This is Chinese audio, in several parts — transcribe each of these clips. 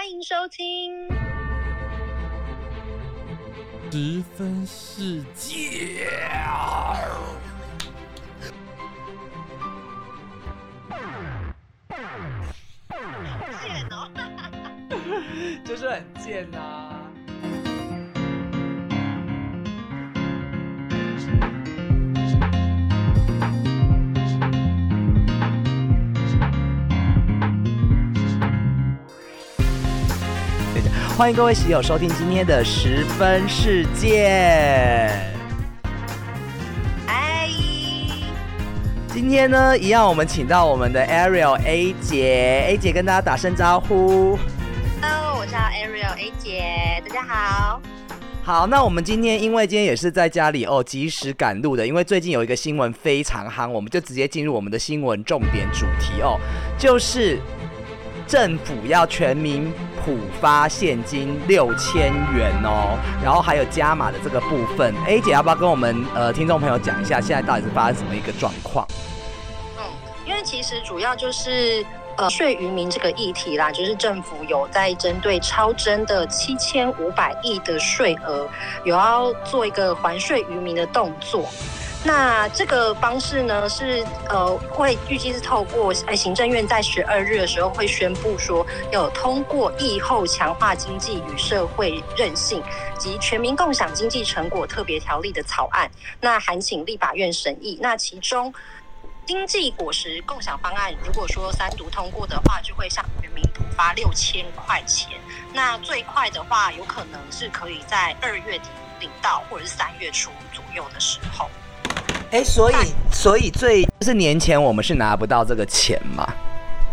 欢迎收听。十分世界。贱哦！就是很贱呐、欢迎各位喜友收听今天的十分世界。哎，今天呢，一样我们请到我们的 Ariel A 姐，A 姐跟大家打声招呼。Hello，我叫 Ariel A 姐，大家好。好，那我们今天因为今天也是在家里哦，及时赶路的，因为最近有一个新闻非常夯，我们就直接进入我们的新闻重点主题哦，就是政府要全民普发现金六千元哦，然后还有加码的这个部分，A 姐要不要跟我们呃听众朋友讲一下，现在到底是发生什么一个状况？嗯，因为其实主要就是呃税渔民这个议题啦，就是政府有在针对超征的七千五百亿的税额，有要做一个还税渔民的动作。那这个方式呢，是呃会预计是透过呃行政院在十二日的时候会宣布说，有通过疫后强化经济与社会韧性及全民共享经济成果特别条例的草案，那函请立法院审议。那其中经济果实共享方案，如果说三读通过的话，就会向全民补发六千块钱。那最快的话，有可能是可以在二月底领到，或者是三月初左右的时候。哎，所以所以最就是年前我们是拿不到这个钱嘛？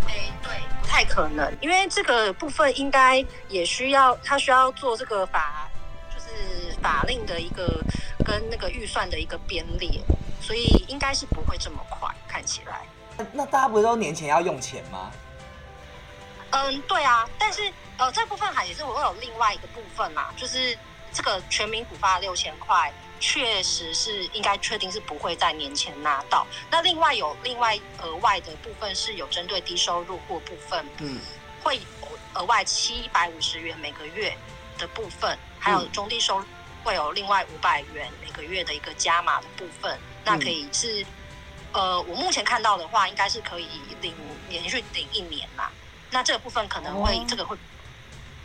哎，对，不太可能，因为这个部分应该也需要，他需要做这个法，就是法令的一个跟那个预算的一个编列，所以应该是不会这么快，看起来。那大家不是都年前要用钱吗？嗯，对啊，但是呃，这部分还也是我有另外一个部分啦，就是这个全民补发六千块，确实是应该确定是不会在年前拿到。那另外有另外额外的部分是有针对低收入户部分，嗯，会额外七百五十元每个月的部分，还有嗯中低收入会有另外五百元每个月的一个加码的部分，那可以是。呃，我目前看到的话，应该是可以领连续领一年啦。那这个部分可能会、哦这个会，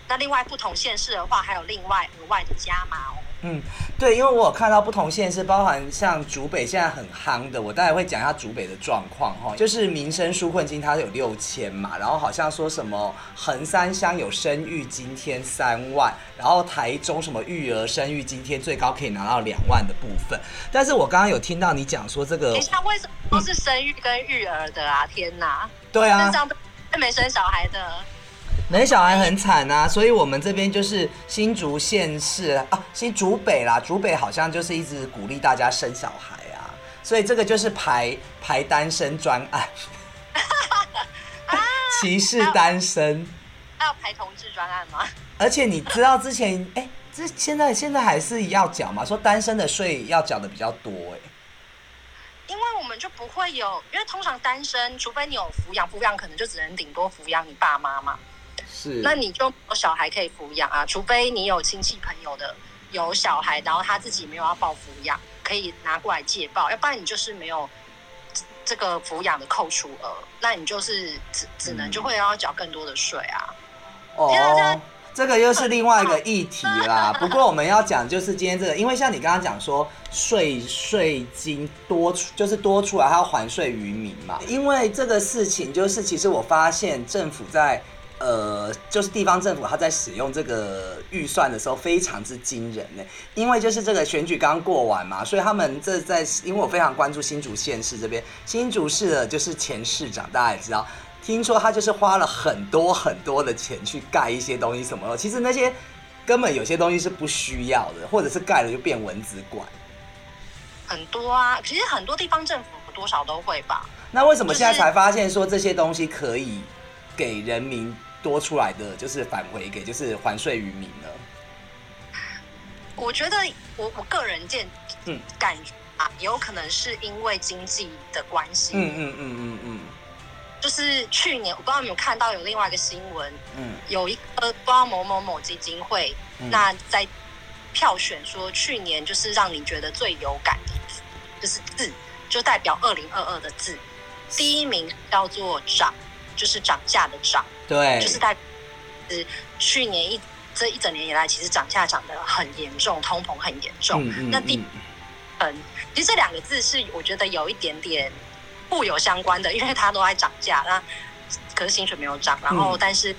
那另外不同县市的话，还有另外额外的加码哦。嗯，对，因为我有看到不同县市，包含像竹北现在很夯的，我待会会讲一下竹北的状况哈。就是民生纾困金它有六千嘛，然后好像说什么横山乡有生育津贴三万，然后台中什么育儿生育津贴最高可以拿到两万的部分。但是我刚刚有听到你讲说这个等一，下，为什么都是生育跟育儿的啊？天哪！对啊身，上都没生小孩的，没小孩很惨啊，所以我们这边就是新竹县市啊，新竹北啦，竹北好像就是一直鼓励大家生小孩啊，所以这个就是排排单身专案，歧视单身。还有排同志专案吗？而且你知道之前哎，这现在现在还是要缴嘛？说单身的税要缴的比较多哎。因为我们就不会有，因为通常单身，除非你有抚养，抚养可能就只能顶多抚养你爸妈嘛，是那你就没有小孩可以抚养啊，除非你有亲戚朋友的有小孩，然后他自己没有要报抚养，可以拿过来借报，要不然你就是没有这这个抚养的扣除额，那你就是只只能就会要缴更多的税啊。哦样，这个又是另外一个议题啦。不过我们要讲就是今天这个，因为像你刚刚讲说税税金多出，就是多出来，还要还税于民嘛。因为这个事情，就是其实我发现政府在。呃，就是地方政府他在使用这个预算的时候非常之惊人呢，因为就是这个选举刚过完嘛，所以他们这在，因为我非常关注新竹县市这边，新竹市的就是前市长，大家也知道，听说他就是花了很多很多的钱去盖一些东西什么的，其实那些根本有些东西是不需要的，或者是盖了就变蚊子馆。很多啊，其实很多地方政府多少都会吧。那为什么现在才发现说这些东西可以给人民多出来的，就是返回给，就是还税于民呢？我觉得我我个人见嗯感觉啊，也有可能是因为经济的关系。嗯嗯嗯嗯嗯，就是去年我不知道你有没有看到有另外一个新闻，嗯有一个不知道某某某基金会，嗯那在票选说去年就是让你觉得最有感的字，就是字，就代表二零二二的字。第一名叫做涨，就是涨价的涨，对，就是代表是去年一这一整年以来，其实涨价涨得很严重，通膨很严重。嗯嗯那第嗯。嗯，其实这两个字是我觉得有一点点互有相关的，因为它都在涨价，那可是薪水没有涨，然后嗯。但是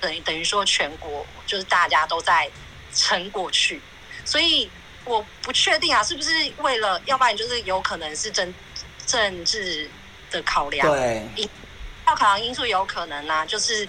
等于等于说全国就是大家都在撑过去，所以我不确定啊，是不是为了，要不然就是有可能是政政治的考量，对，要考量因素有可能啊，就是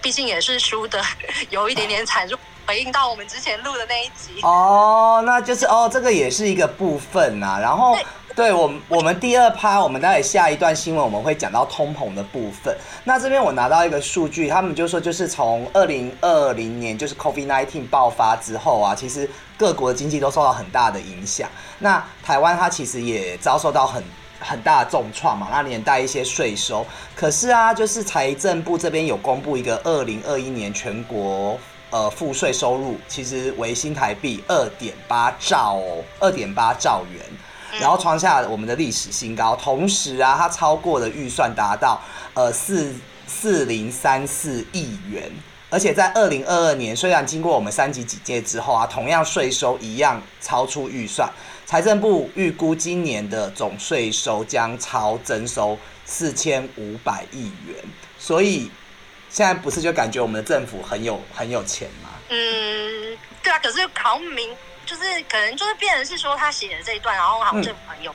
毕竟也是输的 有一点点惨，就回应到我们之前录的那一集。哦，那就是哦，这个也是一个部分呐、然后，对我们我们第二趴，我们待会下一段新闻我们会讲到通膨的部分。那这边我拿到一个数据，他们就说就是从二零二零年就是 COVID nineteen 爆发之后啊，其实各国的经济都受到很大的影响。那台湾它其实也遭受到很。很大的重创嘛，那连带一些税收。可是啊，就是财政部这边有公布一个二零二一年全国呃赋税收入，其实为新台币二点八兆哦，二点八兆元，然后创下我们的历史新高。同时啊，它超过了预算达到呃四四零三四亿元。而且在二零二二年，虽然经过我们三级警戒之后啊，同样税收一样超出预算，财政部预估今年的总税收将超征收四千五百亿元，所以现在不是就感觉我们的政府很有很有钱吗？嗯，对啊，可是好像民就是可能就是变成是说他写的这一段，然后好像政府很有，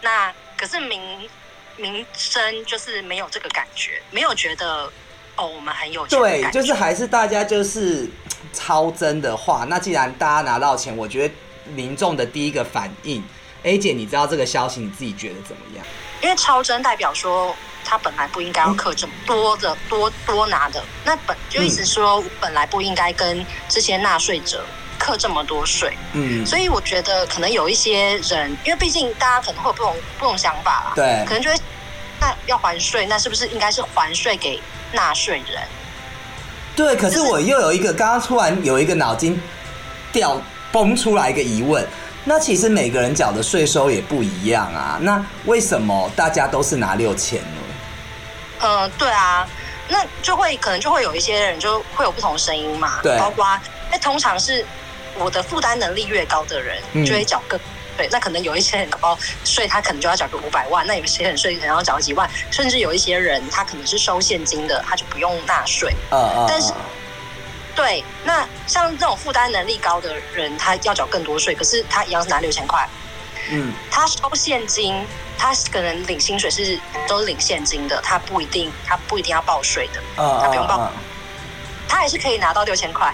那可是民民生就是没有这个感觉，没有觉得哦我们很有钱的对，就是还是大家就是超增的话，那既然大家拿到钱，我觉得民众的第一个反应，A 姐，你知道这个消息，你自己觉得怎么样？因为超征代表说他本来不应该要刻这么多的多多拿的，那本就意思说本来不应该跟这些纳税者课这么多税，嗯，所以我觉得可能有一些人，因为毕竟大家可能会有不同不同想法啦，对。可能就会那要还税，那是不是应该是还税给纳税人？对，可是我又有一个，刚刚突然有一个脑筋掉蹦出来一个疑问，那其实每个人缴的税收也不一样啊，那为什么大家都是拿六千呢？呃，对啊，那就会可能就会有一些人就会有不同声音嘛，对。包括那通常是我的负担能力越高的人嗯。就会缴更。对，那可能有一些人搞不好税，他可能就要缴个五百万；那有些人税可能要缴几万，甚至有一些人他可能是收现金的，他就不用纳税。呃呃，但是呃对，那像这种负担能力高的人，他要缴更多税，可是他一样是拿六千块，嗯，他收现金，他可能领薪水是都是领现金的，他不一定他不一定要报税的，啊他不用报。他还是可以拿到六千块。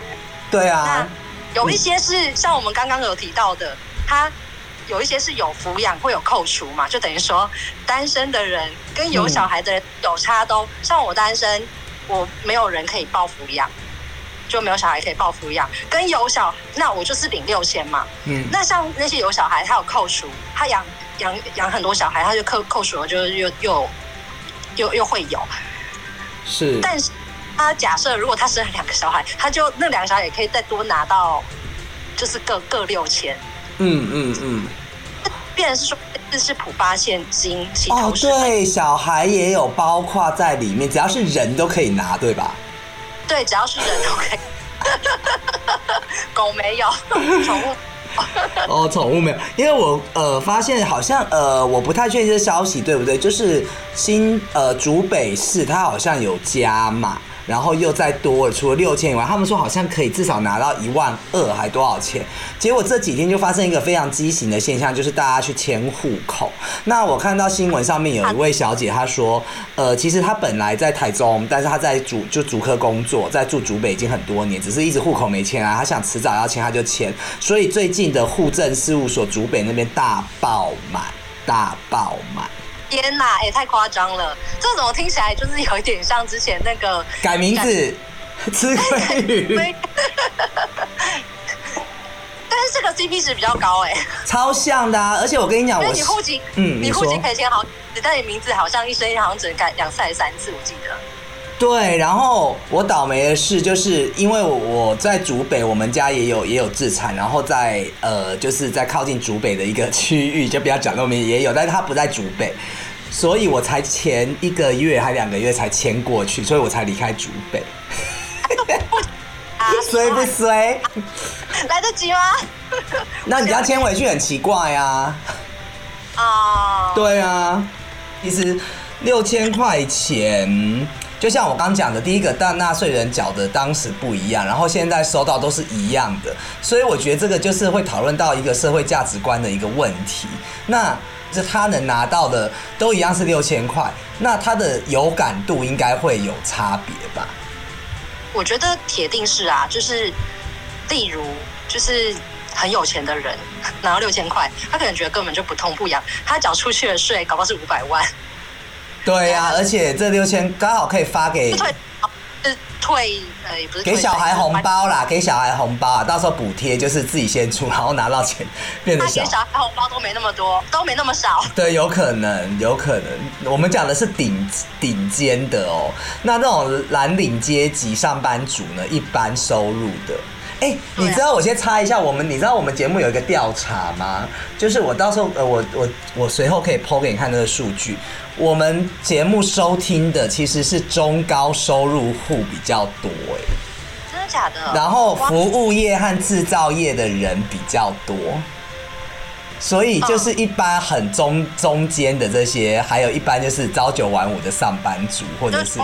对啊。那，有一些是像我们刚刚有提到的，他有一些是有抚养会有扣除嘛，就等于说单身的人跟有小孩的人有差都，像我单身，我没有人可以报抚养，就没有小孩可以报抚养，跟有小那我就是领六千嘛。嗯，那像那些有小孩，他有扣除，他养养养很多小孩，他就扣扣除了，就是又又又又会有，是，但是他假设如果他生了两个小孩，他就那两个小孩也可以再多拿到，就是各各六千，嗯嗯嗯，变成是说这是普发现金起哦对，小孩也有包括在里面，只要是人都可以拿，对吧？对，只要是人都可以。狗没有，宠物。哦，宠物没有，因为我呃发现好像呃我不太确定这消息对不对，就是新呃竹北市它好像有加码，然后又再多了，除了六千以外，他们说好像可以至少拿到一万二还多少钱，结果这几天就发生一个非常畸形的现象，就是大家去迁户口。那我看到新闻上面有一位小姐她说，呃，其实她本来在台中，但是她在主就主科工作，在住竹北已经很多年，只是一直户口没迁啊，她想迟早要迁，她就迁，所以最近的户政事务所竹北那边大爆满，大爆满。天哪，也太夸张了！这怎么听起来就是有一点像之前那个改名字，吃鲑鱼。但是这个 CP 值比较高哎，超像的啊！而且我跟你讲，我你户籍，嗯，你户籍可以签好，但你名字好像一生好像只能改两次还是三次，我记得。对，然后我倒霉的是，就是因为我在竹北，我们家也有也有自产，然后在呃，就是在靠近竹北的一个区域，就不要讲那么明，也有，但是它不在竹北，所以我才前一个月还两个月才迁过去，所以我才离开竹北。衰不衰？来得及吗？那你要迁回去很奇怪呀。啊。对啊，其实六千块钱。就像我刚讲的，第一个，但纳税人缴的当时不一样，然后现在收到都是一样的，所以我觉得这个就是会讨论到一个社会价值观的一个问题。那这他能拿到的都一样是六千块，那他的有感度应该会有差别吧？我觉得铁定是啊，就是例如就是很有钱的人拿到六千块，他可能觉得根本就不痛不痒，他缴出去的税搞不好是五百万。对呀，而且这六千刚好可以发给退呃，也不是给小孩红包啦，给小孩红包啊，到时候补贴就是自己先出，然后拿到钱变得小。给小孩红包都没那么多，都没那么少。对，有可能，有可能。我们讲的是顶顶尖的哦，那那种蓝领阶级上班族呢，一般收入的。哎，你知道我先插一下，我们你知道我们节目有一个调查吗？就是我到时候呃，我我我随后可以剖给你看那个数据。我们节目收听的其实是中高收入户比较多，哎，真的假的？然后服务业和制造业的人比较多，所以就是一般很中中间的这些，还有一般就是朝九晚五的上班族，或者是。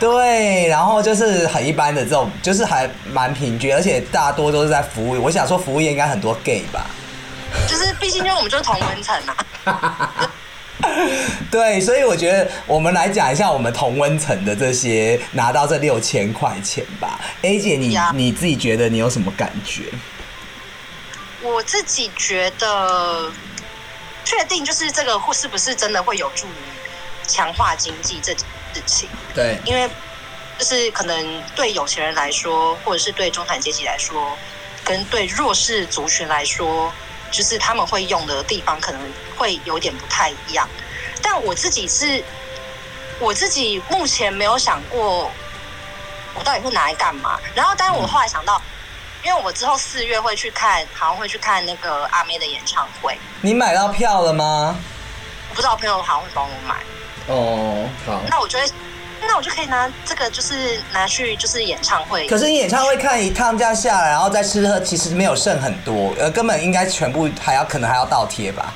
对，然后就是很一般的这种，就是还蛮平均，而且大多都是在服务。我想说，服务业应该很多 gay 吧？就是，毕竟因为我们就是同温层啊。对，所以我觉得我们来讲一下我们同温层的这些拿到这六千块钱吧。A 姐，你你自己觉得你有什么感觉？我自己觉得，确定就是这个会是不是真的会有助于强化经济这？事情对，因为就是可能对有钱人来说，或者是对中产阶级来说，跟对弱势族群来说，就是他们会用的地方可能会有点不太一样。但我自己是，我自己目前没有想过，我到底会拿来干嘛。然后，但是我后来想到，因为我之后四月会去看，好像会去看那个阿妹的演唱会。你买到票了吗？我不知道，朋友好像会帮我买。哦，好。那我觉得，那我就可以拿这个，就是拿去就是演唱会。可是你演唱会看一趟这样下来，然后再吃喝，其实没有剩很多，呃，根本应该全部还要可能还要倒贴吧。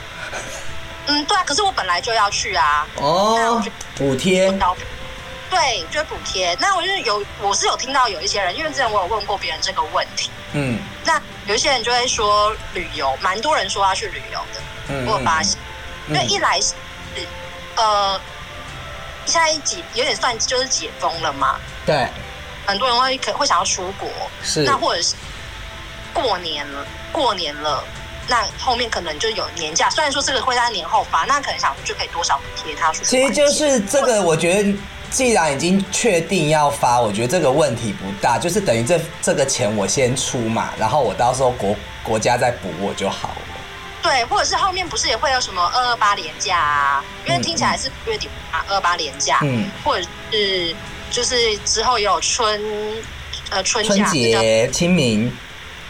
嗯，对啊。可是我本来就要去啊。哦。补贴。对，就是补贴。那我就是有，我是有听到有一些人，因为之前我有问过别人这个问题。嗯。那有一些人就会说旅游，蛮多人说要去旅游的。嗯。我发现，因为一来是呃。现在解有点算就是解封了嘛？对，很多人会可会想要出国，是那或者是过年了，过年了，那后面可能就有年假。虽然说这个会在年后发，那可能想就可以多少补贴他出去。其实就是这个，我觉得既然已经确定要发，我觉得这个问题不大，就是等于这这个钱我先出嘛，然后我到时候国国家再补我就好了。对，或者是后面不是也会有什么二二八年假啊？因为听起来是月底啊，二八年假，嗯，或者是就是之后也有春呃春春节、清明，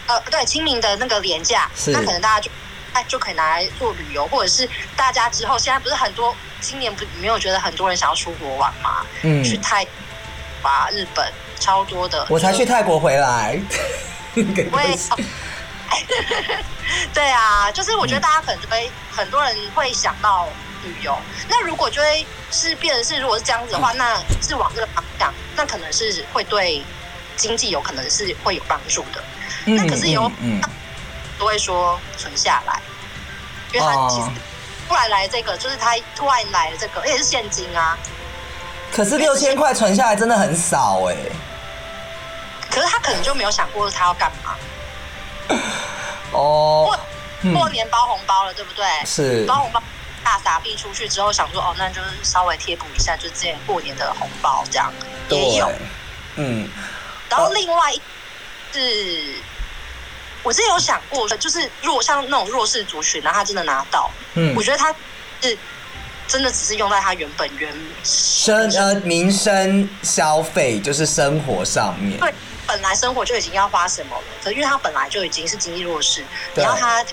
呃，对，清明的那个年假，那可能大家就哎就可以拿来做旅游，或者是大家之后现在不是很多，今年不没有觉得很多人想要出国玩嘛？嗯，去泰吧，日本超多的，我才去泰国回来，我也。对啊，就是我觉得大家可能就会很多人会想到旅游。那如果就会是变成是，如果是这样子的话，那是往这个方向，那可能是会对经济有可能是会有帮助的。那可是有嗯都会说存下来，因为他其实突然来这个，就是他突然来了这个，而且是现金啊。可是六千块存下来真的很少哎。可是他可能就没有想过他要干嘛。哦，过过年包红包了，对不对？是。包红包大傻逼出去之后，想说哦，那就是稍微贴补一下，就之前过年的红包这样也有。嗯，然后另外是我之前有想过，就是弱像那种弱势族群，然后他真的拿到，嗯。我觉得他是真的只是用在他原本原生呃民生消费就是生活上面，对，本来生活就已经要花什么了，可是因为他本来就已经是经济弱势，对你要他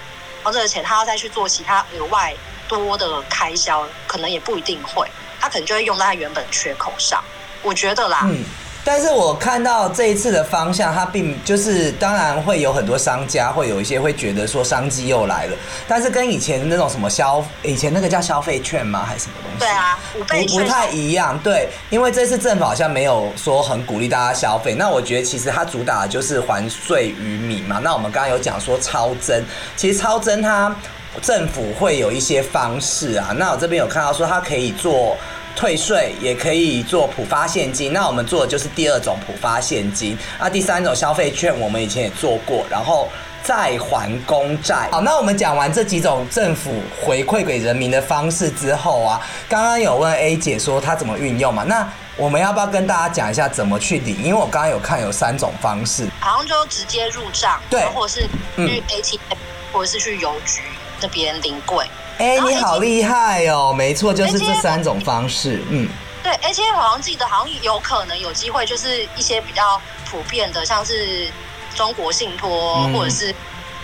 花这个钱，他要再去做其他额外多的开销，可能也不一定会，他可能就会用在他原本缺口上。我觉得啦，嗯。但是我看到这一次的方向，它并就是当然会有很多商家会有一些会觉得说商机又来了，但是跟以前那种什么消以前那个叫消费券吗还是什么东西？对啊，不不太一样，对，因为这次政府好像没有说很鼓励大家消费。那我觉得其实它主打的就是还税于民嘛。那我们刚刚有讲说超增，其实超增它政府会有一些方式啊。那我这边有看到说它可以做。退税也可以做普发现金，那我们做的就是第二种普发现金。那第三种消费券，我们以前也做过，然后再还公债。好，那我们讲完这几种政府回馈给人民的方式之后啊，刚刚有问 A 姐说她怎么运用嘛？那我们要不要跟大家讲一下怎么去领？因为我刚刚有看有三种方式，好像就直接入账，对或者是嗯去 ATM、或者是去邮局这边临柜。哎、你好厉害哦！没错，就是这三种方式。嗯，对，ATM 好像记得好像有可能有机会，就是一些比较普遍的，像是中国信托、或者是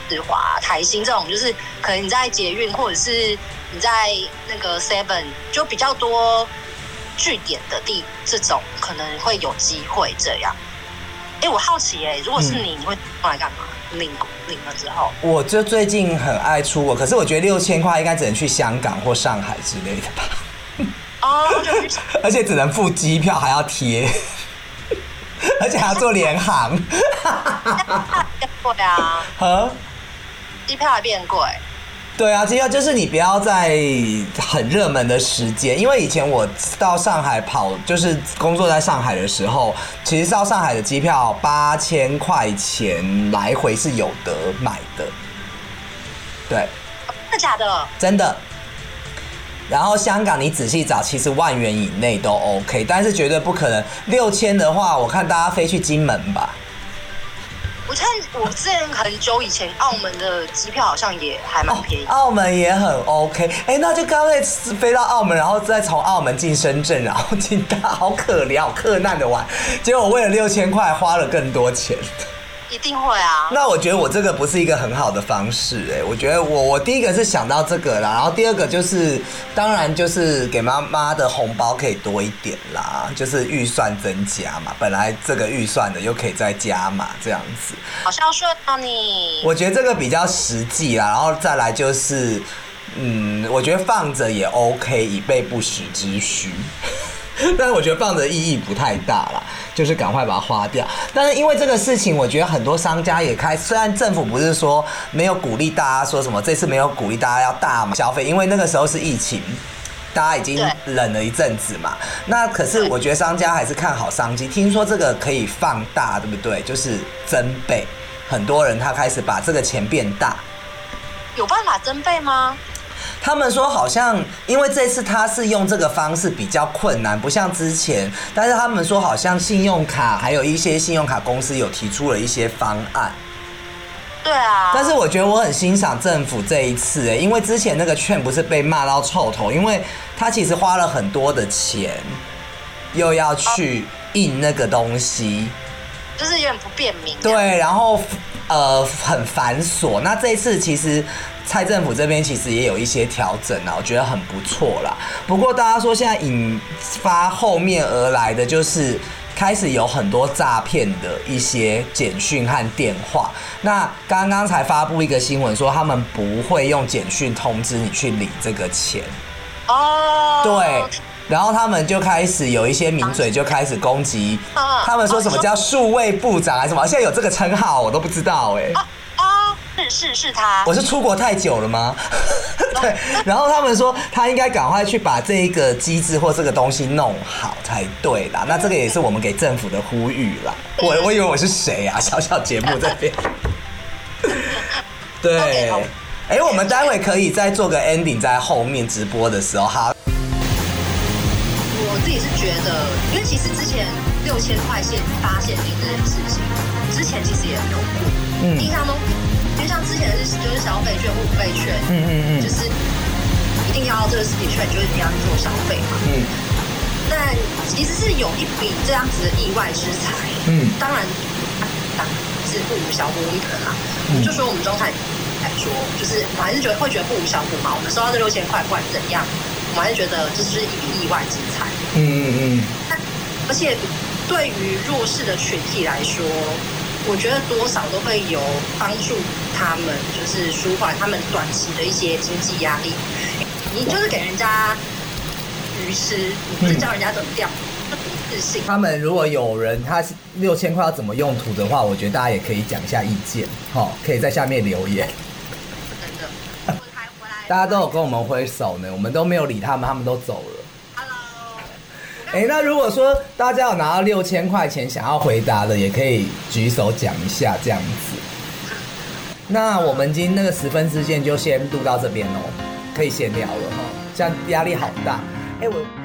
日华、台新这种，就是可能你在捷运或者是你在那个 Seven 就比较多据点的地，这种可能会有机会这样。哎，我好奇哎、如果是你，你会用来干嘛？领领了之后，我就最近很爱出国，可是我觉得六千块应该只能去香港或上海之类的吧，哦，而且只能付机票，还要贴，而且还要做联航。变贵啊，呵，机票还变贵。对啊，机票就是你不要在很热门的时间，因为以前我到上海跑，就是工作在上海的时候，其实到上海的机票八千块钱来回是有得买的，对，真的假的？真的。然后香港你仔细找，其实万元以内都 OK，但是绝对不可能六千的话，我看大家飞去金门吧。我看我之前很久以前澳门的机票好像也还蛮便宜。澳门也很 OK，哎、那就刚才飞到澳门，然后再从澳门进深圳，然后进大，好可怜，好克难的玩。结果为了六千块花了更多钱。一定会啊。那我觉得我这个不是一个很好的方式，哎，我觉得我我第一个是想到这个啦，然后第二个就是当然就是给妈妈的红包可以多一点啦，就是预算增加嘛，本来这个预算的又可以再加嘛，这样子。好孝顺啊你。我觉得这个比较实际啦，然后再来就是，嗯，我觉得放着也 OK，以备不时之需。但是我觉得放着意义不太大啦，就是赶快把它花掉。但是因为这个事情，我觉得很多商家也开，虽然政府不是说没有鼓励大家说什么，这次没有鼓励大家要大消费，因为那个时候是疫情。大家已经冷了一阵子嘛，那可是我觉得商家还是看好商机。听说这个可以放大，对不对？就是增倍，很多人他开始把这个钱变大。有办法增倍吗？他们说好像因为这次他是用这个方式比较困难，不像之前。但是他们说好像信用卡还有一些信用卡公司有提出了一些方案。对啊。但是我觉得我很欣赏政府这一次，哎，因为之前那个券不是被骂到臭头，因为他其实花了很多的钱，又要去印那个东西，就是有点不便民。。对，然后呃很繁琐。那这一次其实蔡政府这边其实也有一些调整啊，我觉得很不错啦。不过大家说现在引发后面而来的就是。开始有很多诈骗的一些简讯和电话。那刚刚才发布一个新闻说，他们不会用简讯通知你去领这个钱。哦。对，然后他们就开始有一些名嘴就开始攻击，他们说什么叫数位部长还是什么？现在有这个称号，我都不知道哎、是是是他。我是出国太久了吗？对，然后他们说他应该赶快去把这一个机制或这个东西弄好才对啦。那这个也是我们给政府的呼吁啦。我我以为我是谁啊？小小节目这边。对哎，我们待会可以再做个 ending，在后面直播的时候，好。我自己是觉得，因为其实之前六千块现发现金这件事情，之前其实也有过，嗯印象中因为像之前是就是消费券、五倍券，嗯嗯嗯就是一定要这个实体券，你就一定要去做消费嘛。嗯但其实是有一笔这样子的意外之财，嗯当然当是不无小补一的啦。嗯就说我们中产来说，就是我还是觉得会觉得不无小补嘛。我们收到这六千块，不管怎样，我还是觉得这是一笔意外之财。嗯嗯嗯而且对于弱势的群体来说，我觉得多少都会有帮助他们，就是舒缓他们短期的一些经济压力。你就是给人家鱼吃，你不是教人家怎么钓。他们如果有人他六千块要怎么用途的话，我觉得大家也可以讲一下意见，好，可以在下面留言。大家都有跟我们挥手呢，我们都没有理他们，他们都走了。Hello。哎、那如果说大家有拿到六千块钱想要回答的，也可以举手讲一下这样子。那我们今天那个十分之线就先录到这边喽，可以闲聊了哈，这样压力好大。哎、我。